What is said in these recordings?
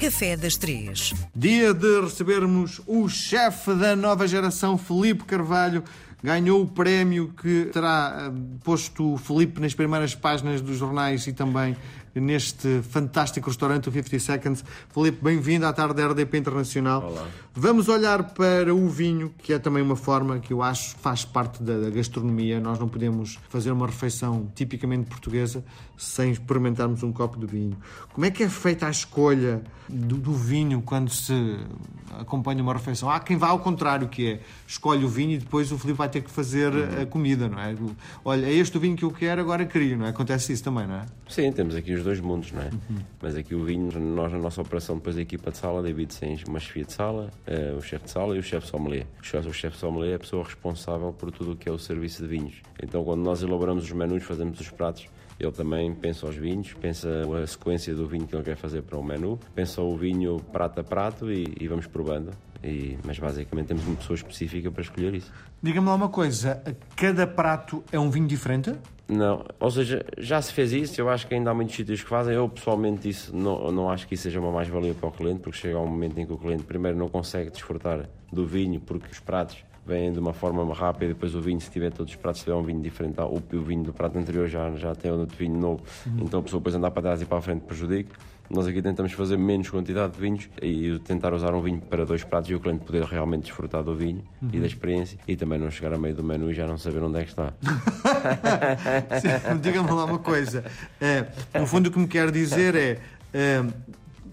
Café das Três. Dia de recebermos o chefe da nova geração, Felipe Carvalho. Ganhou o prémio que terá eh, posto o Felipe nas primeiras páginas dos jornais e também neste fantástico restaurante, o 50 Seconds. Felipe, bem-vindo à tarde da RDP Internacional. Olá. Vamos olhar para o vinho, que é também uma forma que eu acho faz parte da, da gastronomia. Nós não podemos fazer uma refeição tipicamente portuguesa sem experimentarmos um copo de vinho. Como é que é feita a escolha do, do vinho quando se acompanha uma refeição? Há quem vá ao contrário, que é escolhe o vinho e depois o Felipe vai ter que fazer a comida, não é? Olha, é este o vinho que eu quero, agora queria, não é? Acontece isso também, não é? Sim, temos aqui os dois mundos, não é? Mas aqui o vinho, nós na nossa operação, depois a equipa de sala divide-se em uma chefia de sala, eh, o chefe de sala e o chefe sommelier. O chefe, o chefe sommelier é a pessoa responsável por tudo o que é o serviço de vinhos. Então, quando nós elaboramos os menus, fazemos os pratos, ele também pensa os vinhos, pensa a sequência do vinho que ele quer fazer para o menu, pensa o vinho prato a prato e, e vamos provando. E, mas basicamente temos uma pessoa específica para escolher isso. Diga-me lá uma coisa, cada prato é um vinho diferente? Não, ou seja, já se fez isso, eu acho que ainda há muitos sítios que fazem. Eu pessoalmente isso não, não acho que isso seja uma mais-valia para o cliente, porque chega um momento em que o cliente primeiro não consegue desfrutar do vinho porque os pratos vêm de uma forma rápida e depois o vinho, se tiver todos os pratos, se tiver um vinho diferente, o, o vinho do prato anterior já, já tem outro vinho novo, então a pessoa depois andar para trás e para a frente prejudica. Nós aqui tentamos fazer menos quantidade de vinhos e tentar usar um vinho para dois pratos e o cliente poder realmente desfrutar do vinho e da experiência e também não chegar a meio do menu e já não saber onde é que está. Diga-me lá uma coisa. É, no fundo, o que me quer dizer é. é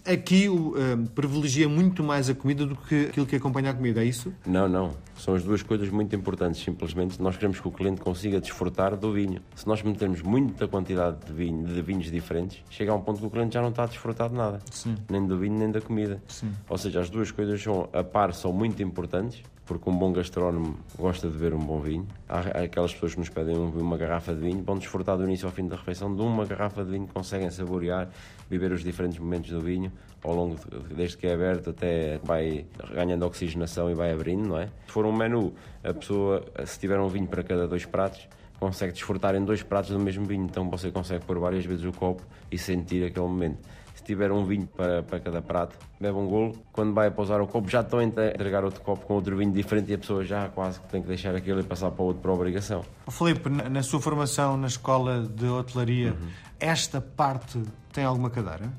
aqui o, privilegia muito mais a comida do que aquilo que acompanha a comida, é isso? Não, não. São as duas coisas muito importantes. Simplesmente nós queremos que o cliente consiga desfrutar do vinho. Se nós metermos muita quantidade de, vinho, de vinhos diferentes, chega a um ponto que o cliente já não está a desfrutar de nada. Sim. Nem do vinho, nem da comida. Sim. Ou seja, as duas coisas são, a par são muito importantes porque um bom gastrónomo gosta de beber um bom vinho. Há aquelas pessoas que nos pedem uma garrafa de vinho, vão desfrutar do início ao fim da refeição de uma garrafa de vinho, conseguem saborear, viver os diferentes momentos do vinho, ao longo, de, desde que é aberto até vai ganhando oxigenação e vai abrindo, não é? Se for um menu, a pessoa, se tiver um vinho para cada dois pratos, consegue desfrutar em dois pratos do mesmo vinho, então você consegue pôr várias vezes o copo e sentir aquele momento tiver um vinho para, para cada prato, bebe um golo. Quando vai pousar o copo, já estão a entregar outro copo com outro vinho diferente e a pessoa já quase que tem que deixar aquele e passar para o outro por obrigação. Filipe, na sua formação na escola de hotelaria, uhum. esta parte tem alguma cadeira?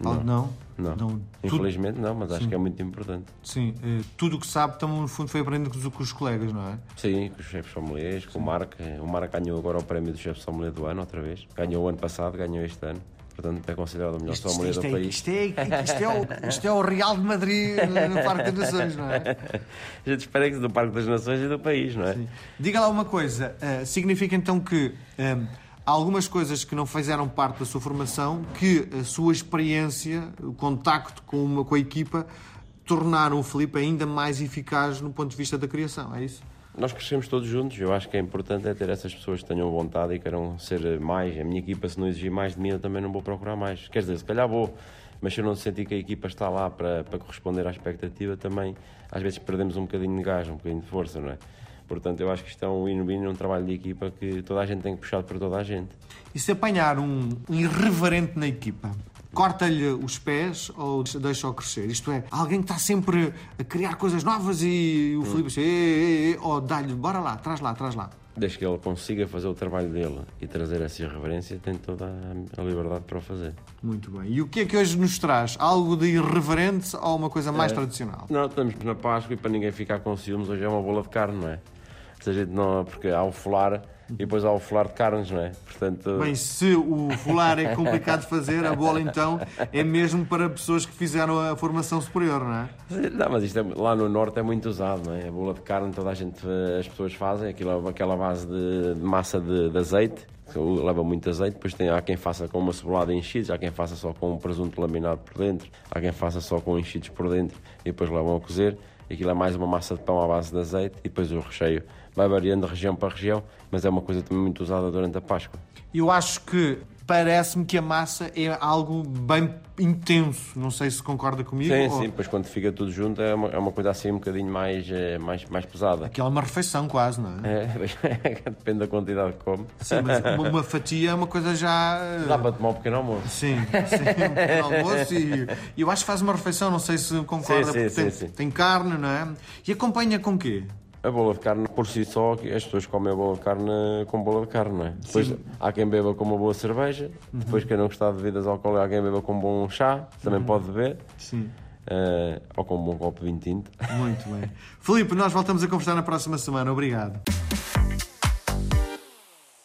Não. Não? Não. não. Infelizmente não, mas acho Sim. que é muito importante. Sim, eh, tudo o que sabe, também, no fundo, foi aprendendo com os colegas, não é? Sim, com os chefes sommeliers, com o Marco. O Marco ganhou agora o prémio do chefe sommelier do ano, outra vez. Ganhou o ano passado, ganhou este ano. Portanto, é considerado o melhor isto, sommelier isto, do é, país. Isto é, isto, é o, isto é o Real de Madrid no Parque das Nações, não é? A gente espera que do Parque das Nações e do país, não é? Sim. Diga lá uma coisa. Uh, significa então que um, eh, há algumas coisas que não fizeram parte da sua formação que a sua experiência, o contacto com, uma, com a equipa, tornaram o Felipe ainda mais eficaz no ponto de vista da criação, é isso? Nós crescemos todos juntos, eu acho que é importante é ter essas pessoas que tenham vontade e queiram ser mais. A minha equipa, se não exigir mais de mim, eu também não vou procurar mais. Quer dizer, se calhar vou, mas se eu não sentir que a equipa está lá para, para corresponder à expectativa, também às vezes perdemos um bocadinho de gás, um bocadinho de força, não é? Portanto, eu acho que isto é um win-win, um trabalho de equipa que toda a gente tem que puxar por toda a gente. E se apanhar um irreverente na equipa, corta-lhe os pés ou deixa-o crescer. Isto é, alguém que está sempre a criar coisas novas e o hum. Filipe diz, ou dá-lhe, bora lá, traz lá, traz lá. Desde que ele consiga fazer o trabalho dele e trazer essa irreverência, tem toda a liberdade para o fazer. Muito bem. E o que é que hoje nos traz? Algo de irreverente ou uma coisa mais é, tradicional? Não, estamos na Páscoa e para ninguém ficar com ciúmes, hoje é uma bola de carne, não é? Se a gente não, porque há o folar e depois há o folar de carnes, não é? Portanto... Bem, se o folar é complicado de fazer, a bola então é mesmo para pessoas que fizeram a formação superior, não é? Não, mas isto é, lá no Norte é muito usado, não é? A bola de carne toda a gente, as pessoas fazem, aquilo, aquela base de, de massa de, de azeite, leva muito azeite, depois tem, há quem faça com uma cebolada enchidos, há quem faça só com um presunto laminado por dentro, há quem faça só com enchidos por dentro e depois levam a cozer. Aquilo é mais uma massa de pão à base de azeite e depois o recheio vai variando de região para região, mas é uma coisa também muito usada durante a Páscoa. Eu acho que parece-me que a massa é algo bem intenso. Não sei se concorda comigo. Sim, ou... sim, pois quando fica tudo junto é uma, é uma coisa assim um bocadinho mais, eh, mais, mais pesada. Aquela é uma refeição quase, não é? É, depende da quantidade que come. Sim, mas uma, uma fatia é uma coisa já. eh, Dá para tomar um pequeno almoço. Sim, sim, um pequeno almoço e eu acho que faz uma refeição, não sei se concorda, Sim, sim, porque sim, tem, tem carne, não é? E acompanha com quê? A bola de carne por si só, as pessoas comem a bola de carne com bola de carne, não é? Depois há quem beba com uma boa cerveja, depois quem não gostar de bebidas alcoólicas, há quem beba com um bom chá, também pode beber, Sim. eh, ou com um bom copo de vinho tinto. Muito bem. Filipe, nós voltamos a conversar na próxima semana. Obrigado.